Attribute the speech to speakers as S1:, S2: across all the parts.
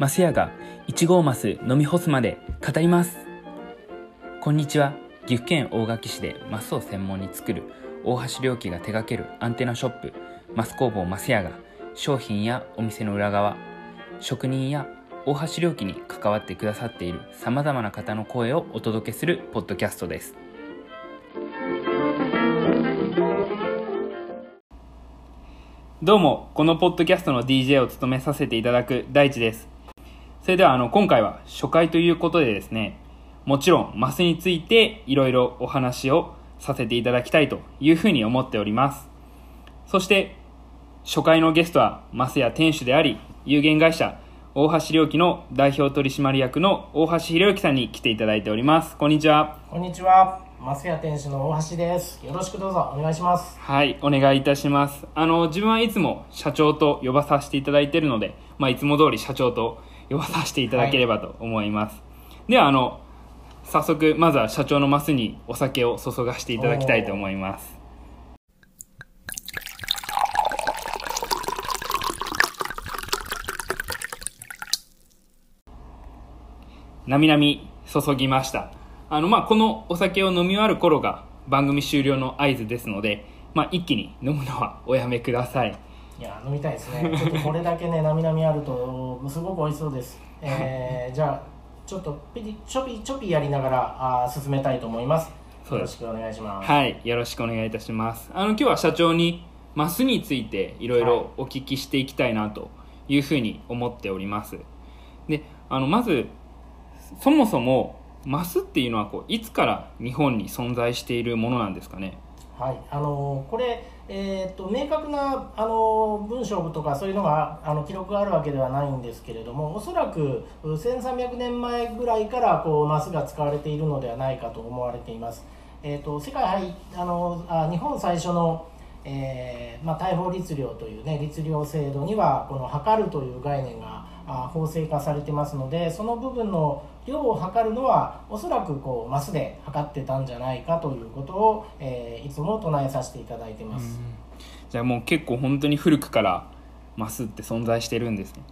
S1: マスヤが1号マス飲み干すまで語ります。こんにちは。岐阜県大垣市でマスを専門に作る大橋良樹が手掛けるアンテナショップマス工房マスヤが商品やお店の裏側職人や大橋良樹に関わってくださっているさまざまな方の声をお届けするポッドキャストです。どうもこのポッドキャストの DJ を務めさせていただく大地です。それではあの今回は初回ということでですねもちろんマスについていろいろお話をさせていただきたいというふうに思っておりますそして初回のゲストはマスや店主であり有限会社大橋良樹の代表取締役の大橋博之さんに来ていただいておりますこんにちは
S2: こんにちは。マスヤ店主の大橋です。よろしくどうぞお願いします。
S1: はい、お願いいたします。あの、自分はいつも社長と呼ばさせていただいているので、まあ、いつも通り社長と呼ばさせていただければと思います。では、あの、早速、まずは社長のマスにお酒を注がせていただきたいと思います。なみなみ注ぎました。あの、まあ、このお酒を飲み終わる頃が番組終了の合図ですので、まあ、一気に飲むのはおやめください。
S2: いや、飲みたいですね。ちょっとこれだけね、なみなみあると、すごく美味しそうです。えー、じゃあ、ちょっとピリ、ちょぴちょぴやりながら、あー進めたいと思いますよろしくお願いします。
S1: はい、よろしくお願いいたします。あの、今日は社長にマスについていろいろお聞きしていきたいなというふうに思っております。で、あの、まず、そもそもマスっていうのはこういつから日本に存在しているものなんですかね？
S2: はい、あのーこれ、えー、と明確な、あの文章とかそういうのがあの記録があるわけではないんですけれどもおそらく1300年前ぐらいからこうマスが使われているのではないかと思われています、えー、と世界あのあ日本最初の、えーまあ、大法律令という、ね、律令制度にはこの測るという概念が法制化されてますのでその部分の量を測るのはおそらくこうマスで測ってたんじゃないかということを、えーいつも唱えさせていただいてます、
S1: じゃあもう結構本当に古くからマスって存在してるんですね。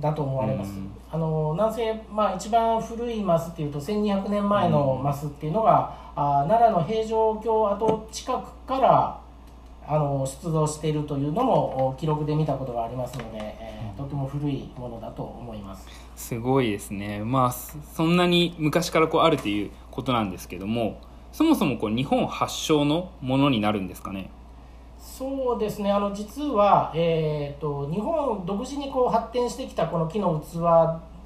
S2: だと思われます、
S1: うん。
S2: あのなんせ、まあ、一番古いマスっていうと1200年前のマスっていうのが、あ奈良の平城京跡近くからあの出土しているというのもお記録で見たことがありますので、えーとても古いものだと思います。
S1: すごいですね。まあそそんなに昔からこうあるということなんですけどもそもそもこう日本発祥のものになるんですかね？
S2: そうですね。あの実は、えー、と日本独自にこう発展してきたこの木の器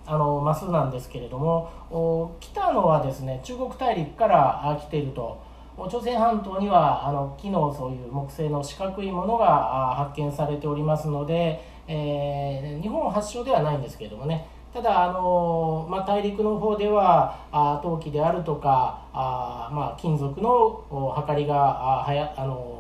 S2: あのマスなんですけれどもお来たのはですね中国大陸からあ来ているとお朝鮮半島にはあの木のそういう木製の四角いものが発見されておりますので、えー日本発祥ではないんですけれどもね。ただあの、まあ、大陸の方ではあ陶器であるとかあ、まあ、金属のおはかりがあはやあの、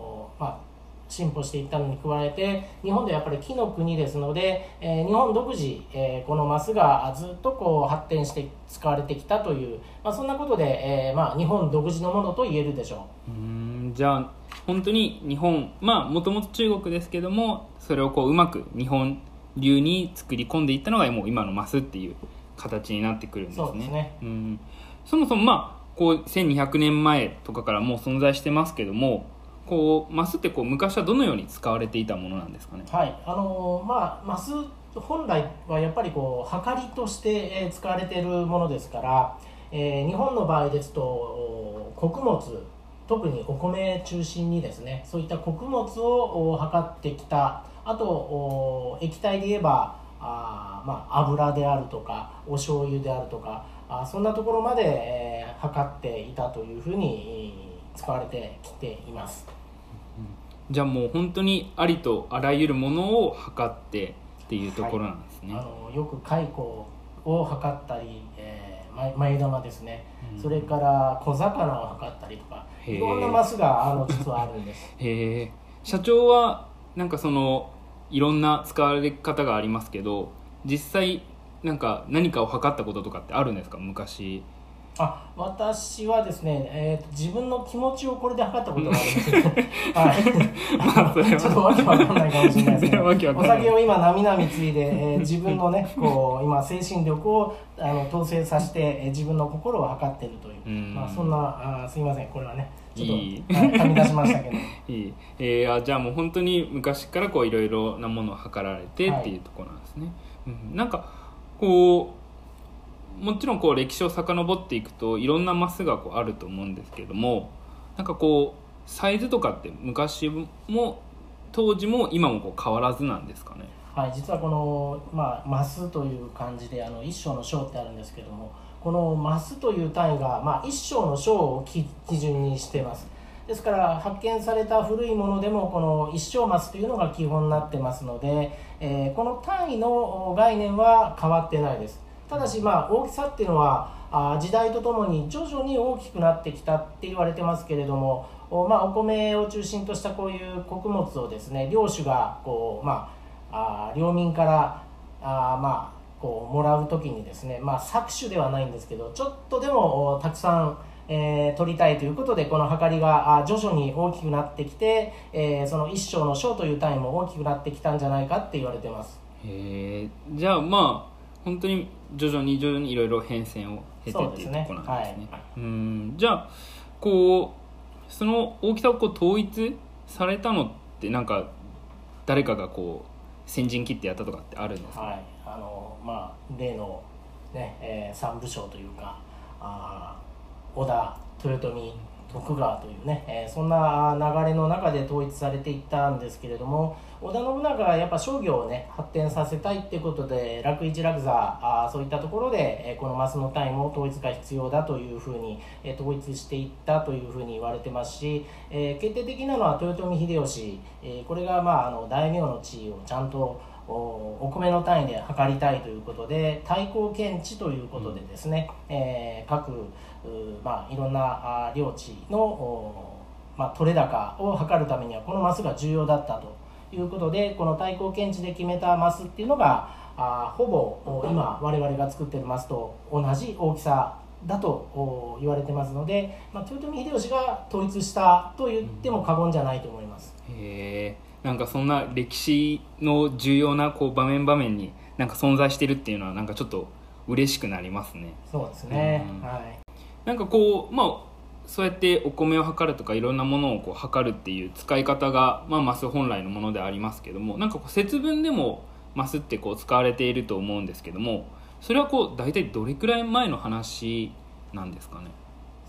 S2: 進歩していったのに加えて日本ではやっぱり木の国ですので、えー日本独自、えーこのマスがずっとこう発展して使われてきたという、まあ、そんなことで、えーまあ、日本独自のものと言えるでしょ
S1: う。ーんじゃあ本当に日本まあもともと中国ですけどもそれをこううまく日本流に作り込んでいったのがもう今のマスっていう形になってくるんですね。
S2: そうですね。
S1: ん。そもそもまあこう1200年前とかからもう存在してますけどもこうマスってこう昔はどのように使われていたものなんですかね？
S2: はいあのーまあ、マス本来はやっぱりこうはかりとして、使われているものですから、えー日本の場合ですと穀物特にお米中心にですねそういった穀物を測ってきたあと液体で言えばあ、まあ、油であるとかお醤油であるとかあそんなところまで、えー測っていたというふうに使われてきています。
S1: じゃあもう本当にありとあらゆるものを測ってっていうところなんですね。
S2: あのよく蚕を測ったり、えー、ま前玉ですね、
S1: うん。
S2: それから小魚を測ったりとかいろんなマスがあの実はあるんです。
S1: へえ社長はなんかそのいろんな使われ方がありますけど実際なんか何かを測ったこととかってあるんですか？昔
S2: あ私はですね、えーと、自分の気持ちをこれで測ったことがあります はい、ちょっとわけわかんないかもしれ ないですけどお酒を今なみなみついで、えー、自分のねこう今精神力をあの統制させて、えー、自分の心を測ってるという、うまあ、そんなあすいません。これはねちょっといい、はい、はみ出しましたけど。いい、
S1: えー、あじゃあもう本当に昔からこういろいろなものを測られてっていうところなんですね、はい、うん、なんかこうもちろんこう歴史を遡っていくといろんなマスがこうあると思うんですけどもなんかこうサイズとかって昔も当時も今もこう変わらずなんですかね？
S2: はい実はこの、まあ、マスという感じであの一章の章ってあるんですけどもこのマスという単位が、まあ、一章の章を基準にしてます。ですから発見された古いものでもこの一生マスというのが基本になってますので、えー、この単位の概念は変わってないです。ただしまあ大きさっていうのはあ時代とともに徐々に大きくなってきたって言われてますけれどもお,、まあ、お米を中心としたこういう穀物をですね領主がこう、まあ、あ領民からあまあこうもらう時にですね、まあ、搾取ではないんですけどちょっとでもたくさん、えー、取りたいということでこの計りが徐々に大きくなってきて、えー、その一生の章という単位も大きくなってきたんじゃないかって言われてます。
S1: へえじゃあまあ本当に徐々に徐々にいろいろ変遷を経てっていうところなんですね。うすね。はい、うん。じゃあこうその大きさをこう統一されたのってなんか誰かがこう先陣切ってやったとかってあるんですか、
S2: はい、あのまあ例のね、えー、三部将というかあ織田豊臣徳川というね、えー、そんな流れの中で統一されていったんですけれども織田信長はやっぱ商業をね発展させたいっていうことで楽一楽座あそういったところで、えー、このマスの単位も統一が必要だというふうに、えー、統一していったというふうに言われてますし、えー、決定的なのは豊臣秀吉、え、これが、まあ、あの大名の地位をちゃんとお米の単位で測りたいということで対抗検知ということでですね、うん、えー、各まあ、いろんな領地の、まあ、取れ高を測るためにはこのマスが重要だったということでこの対抗検知で決めたマスっていうのがあほぼ今我々が作ってるマスと同じ大きさだと言われてますので、まあ、豊臣秀吉が統一したと言っても過言じゃないと思います。
S1: へなんかそんな歴史の重要なこう場面場面になんか存在してるっていうのはなんかちょっと嬉しくなりますね。
S2: そうですね、うん、はい。
S1: なんかこうまあそうやってお米を測るとかいろんなものをこう測るっていう使い方が、まあ、マス本来のものでありますけどもなんかこう節分でもマスってこう使われていると思うんですけどもそれはこう大体どれくらい前の話なんですかね？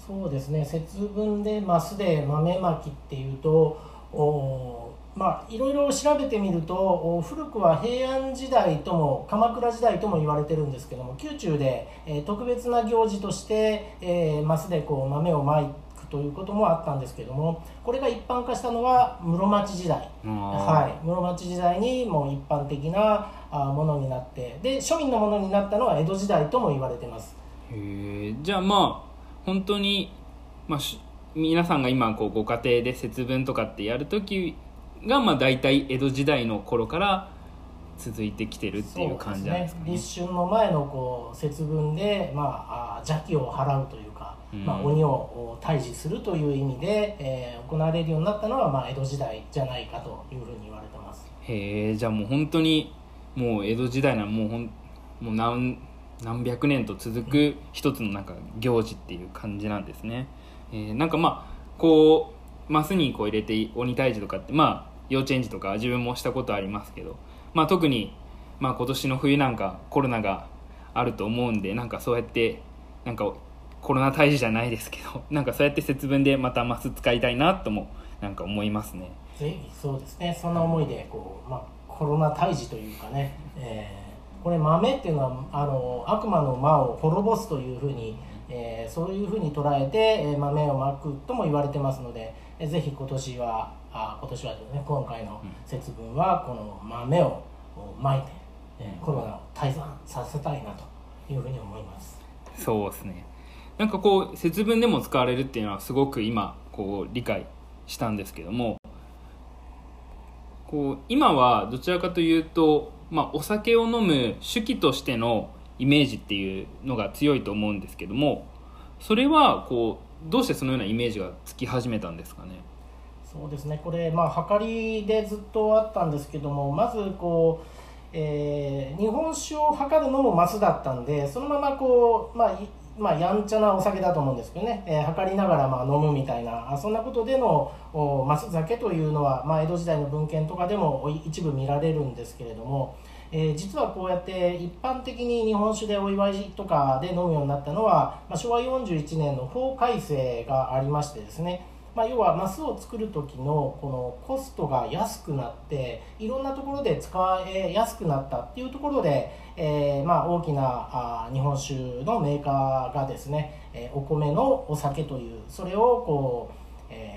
S2: そうですね。節分でマスで豆まきっていうとおまあ、いろいろ調べてみると古くは平安時代とも鎌倉時代とも言われてるんですけども宮中で、えー、特別な行事として、えー、マスでこう豆をまくということもあったんですけどもこれが一般化したのは室町時代、はい、室町時代にもう一般的なものになってで庶民のものになったのは江戸時代とも言われてます。
S1: へえじゃあまあ本当に、まあ、皆さんが今こうご家庭で節分とかってやるときがまあ大体江戸時代の頃から続いてきてるっていう感じなんですか
S2: ね、ね、立春の前のこう節分で、まあ、邪気を払うというか、うん、まあ、鬼を退治するという意味で、えー、行われるようになったのは、まあ、江戸時代じゃないかというふうに言われてます。
S1: へえじゃあもう本当にもう江戸時代なもうほんもう何何百年と続く一つのなんか行事っていう感じなんですね、えー、なんかまあこうマスにこう入れて鬼退治とかってまあ幼稚園児とか自分もしたことありますけど、まあ、特に、まあ、今年の冬なんかコロナがあると思うんでなんかそうやってなんかコロナ退治じゃないですけど なんかそうやって節分でまたマス使いたいなともなんか思いますね。
S2: ぜひそうですね。そんな思いでこう、まあ、コロナ退治というかね、えー、これ豆っていうのはあの悪魔の魔を滅ぼすというふうに、えー、そういうふうに捉えて、豆をまくとも言われてますのでぜひ今年はあ今年はですね今回の節分はこの豆をまいて、えコロナを退散させたいなというふうに思います。
S1: そうですね。なんかこう節分でも使われるっていうのはすごく今こう理解したんですけどもこう今はどちらかというと、まあ、お酒を飲む手記としてのイメージっていうのが強いと思うんですけどもそれはこうどうしてそのようなイメージがつき始めたんですかね？
S2: そうですね。これ、まあ、測りでずっとあったんですけどもまずこう、えー、日本酒を測るのもマスだったんでそのままこう、まあまあ、やんちゃなお酒だと思うんですけどね、えー、測りながらまあ飲むみたいなそんなことでのおマス酒というのは、まあ、江戸時代の文献とかでも一部見られるんですけれども、えー、実はこうやって一般的に日本酒でお祝いとかで飲むようになったのは、まあ、昭和41年の法改正がありましてですねまあ、要はマスを作る時のこのコストが安くなっていろんなところで使えやすくなったっていうところで、えー、まあ大きなあ日本酒のメーカーがですね、え、お米のお酒というそれをこう、えー、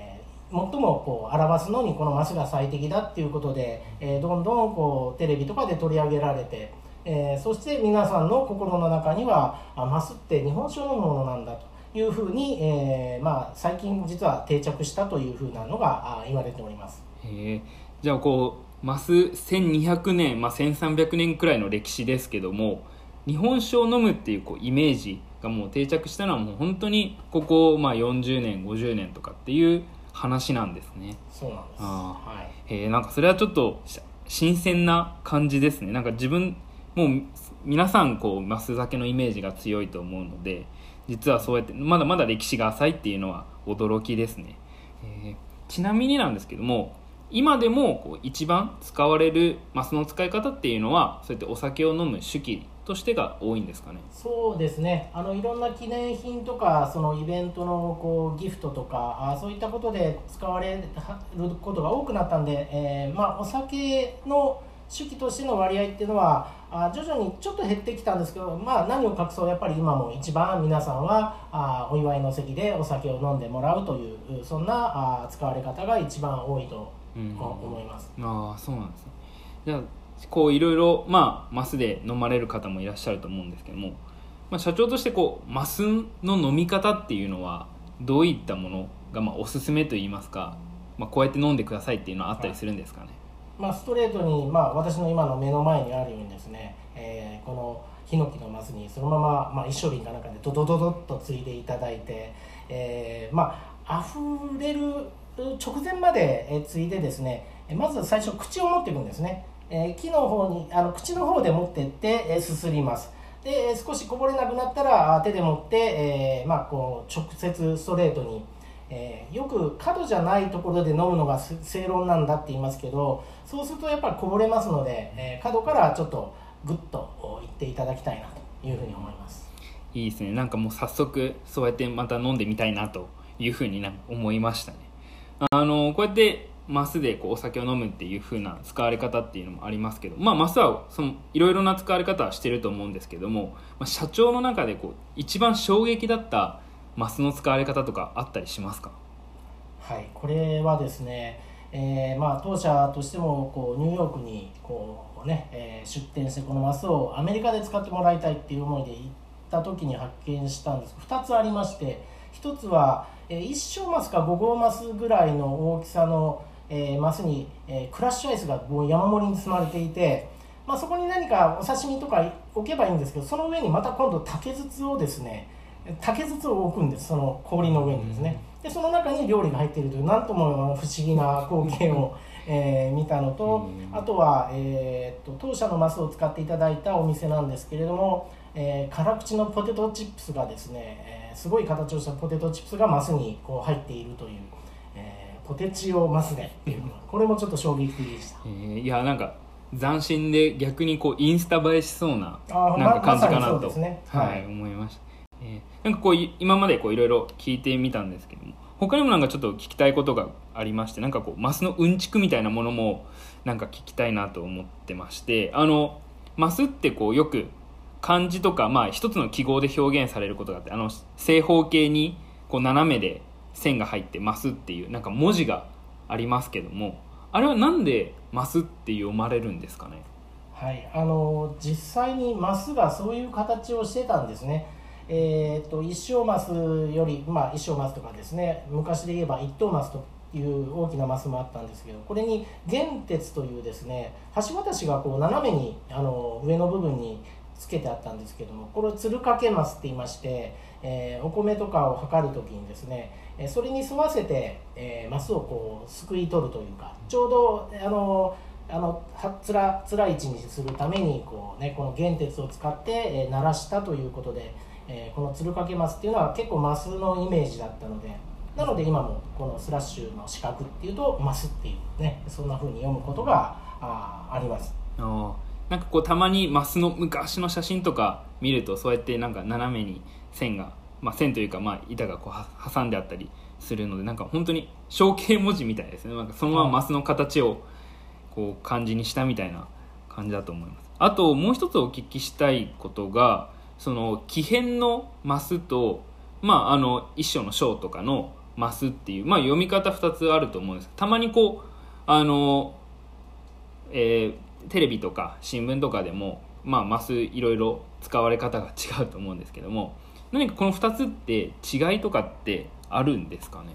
S2: 最もこう表すのにこのマスが最適だっていうことで、えー、どんどんこうテレビとかで取り上げられて、えー、そして皆さんの心の中にはあマスって日本酒のものなんだと。いうふうに、えーまあ、最近実は定着したというふうなのが言われております
S1: へじゃあこうマス1200年、まあ、1300年くらいの歴史ですけども日本酒を飲むっていうこうイメージがもう定着したのはもう本当にここ、まあ、40年50年とかっていう話なんですね。
S2: そうなんです。あ、
S1: はい、えなんかそれはちょっと新鮮な感じですね。なんか自分もう皆さんこうマス酒のイメージが強いと思うので実はそうやってまだまだ歴史が浅いっていうのは驚きですね、えー、ちなみになんですけども今でもこう一番使われるマスの使い方っていうのはそうやってお酒を飲む手記としてが多いんですかね。
S2: そうですね。あのいろんな記念品とかそのイベントのこうギフトとかあそういったことで使われることが多くなったんで、えー、まあ、お酒の手記としての割合っていうのはあ徐々にちょっと減ってきたんですけど、まあ、何を隠そうやっぱり今も一番皆さんはあお祝いの席でお酒を飲んでもらうというそんなあ使われ方が一番多いと思います、
S1: うん、ああそうなんですね。じゃあこういろいろまあマスで飲まれる方もいらっしゃると思うんですけども、まあ、社長としてこうマスの飲み方っていうのはどういったものがまあおすすめといいますか、まあ、こうやって飲んでくださいっていうのはあったりするんですかね、
S2: まあ、ストレートに、まあ、私の今の目の前にあるようにですね、えー、このヒノキのマスにそのまま、まあ、一升瓶かなんかでドドドドッとついでいただいて、えー、まあ溢れる直前までついでですねまず最初口を持っていくんですね、え、木の方にあの口の方で持ってってえすすります。で少しこぼれなくなったら手で持って、えまあ、こう直接ストレートにえ、よく角じゃないところで飲むのが正論なんだって言いますけどそうするとやっぱりこぼれますので、え、角からちょっとグッといっていただきたいなというふうに思います。
S1: いいですね。なんかもう早速そうやってまた飲んでみたいなというふうに思いましたね。あのこうやってマスでこうお酒を飲むっていう風な使われ方っていうのもありますけど、まあ、マスはそのいろいろな使われ方はしてると思うんですけども、まあ、社長の中でこう一番衝撃だったマスの使われ方とかあったりしますか？
S2: はいこれはですね、えー、まあ当社としてもこうニューヨークにこうね、えー、出店してこのマスをアメリカで使ってもらいたいっていう思いで行った時に発見したんです。2つありまして1つは、えー、1升マスか5号マスぐらいの大きさの、えー、マスに、えー、クラッシュアイスがもう山盛りに積まれていてまあ、そこに何かお刺身とか置けばいいんですけどその上にまた今度竹筒をですね竹筒を置くんです。その氷の上にですね。でその中に料理が入っているというなんとも不思議な光景を、えー、見たのとあとは、えー、っと当社のマスを使っていただいたお店なんですけれども、えー、辛口のポテトチップスがですね、えー、すごい形をしたポテトチップスがマスにこう入っているという、えー、ポテチオマスでっていうこれもちょっと衝撃的でした、
S1: えー、いやなんか斬新で逆にこうインスタ映えしそうななんか感じかなと、まね、はい、思いました。えー、なんかこう今までこういろいろ聞いてみたんですけども他にもなんかちょっと聞きたいことがありましてなんかこうマスのうんちくみたいなものもなんか聞きたいなと思ってましてあのマスってこうよく漢字とかまあ一つの記号で表現されることがあってあの正方形にこう斜めで線が入ってマスっていうなんか文字がありますけどもあれはなんでマスって読まれるんですかね？
S2: はいあの実際にマスがそういう形をしてたんですね。えーと、一升マスより、まあ、一升マスとかですね昔で言えば一等マスという大きなマスもあったんですけどこれに原鉄というですね橋渡しがこう斜めにあの上の部分につけてあったんですけどもこれつるかけますって言いまして、えーお米とかを測るときにですねそれに沿わせて、えーマスをこうすくい取るというかちょうどあのあのはつらつらい位置にするためにこう、ね、この原鉄を使って、えー鳴らしたということで、えーこのつるかけマスっていうのは結構マスのイメージだったのでなので今もこのスラッシュの四角っていうとマスっていうねそんな風に読むことがああります。
S1: あなんかこうたまにマスの昔の写真とか見るとそうやってなんか斜めに線が、まあ、線というかまあ板がこうは挟んであったりするのでなんか本当に象形文字みたいですね。なんかそのままマスの形をこう漢字にしたみたいな感じだと思います。あともう一つお聞きしたいことがその木偏のマスとまああの一章の章とかのマスっていうまあ読み方2つあると思うんです。たまにこうあのえーテレビとか新聞とかでも、まあ、マスいろいろ使われ方が違うと思うんですけども何かこの2つって違いとかってあるんですかね？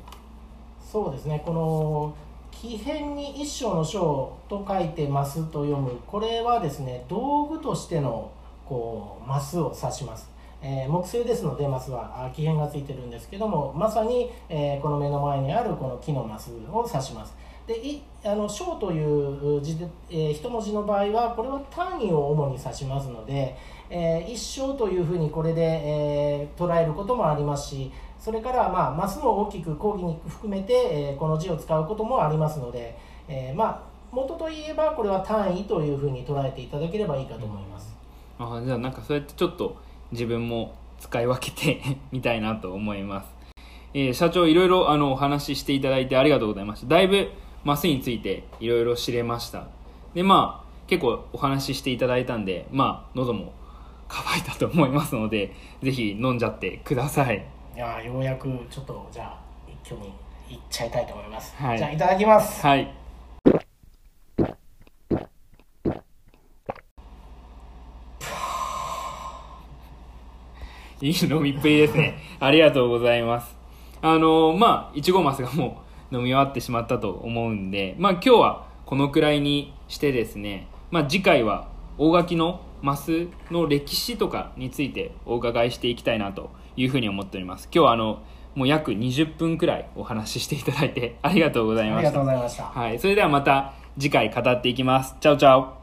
S2: そうですね。この木偏に一章の章と書いてマスと読むこれはですね道具としてのこうマスを指します、えー木製ですのでマスはあ木偏がついてるんですけどもまさに、えーこの目の前にあるこの木のマスを指します。でいあの章という字で、えー一文字の場合はこれは単位を主に指しますので、えー一章というふうにこれで、えー捉えることもありますしそれから、まあ、マスも大きく講義に含めて、えーこの字を使うこともありますので、えーまあ、元といえばこれは単位というふうに捉えていただければいいかと思います。
S1: あじゃあなんかそうやってちょっと自分も使い分けて みたいなと思います、えー社長いろいろあのお話ししていただいてありがとうございました。だいぶマスについていろいろ知れました。でまあ結構お話ししていただいたんでまあ喉も乾いたと思いますのでぜひ飲んじゃってください。
S2: いやーようやくちょっとじゃあ一挙にいっちゃいたいと思います、
S1: はい。
S2: じゃあいただきます。
S1: はい。いい飲みっぷりですね。ありがとうございます。あのまあ、いちごマスがもう飲み終わってしまったと思うんで、まあ今日はこのくらいにしてですね、まあ次回は大垣のマスの歴史とかについてお伺いしていきたいなというふうに思っております。今日はあの、もう約20分くらいお話ししていただいてありがとうございました
S2: ありがとう。ございました
S1: はい、それではまた次回語っていきます。チャオチャオ。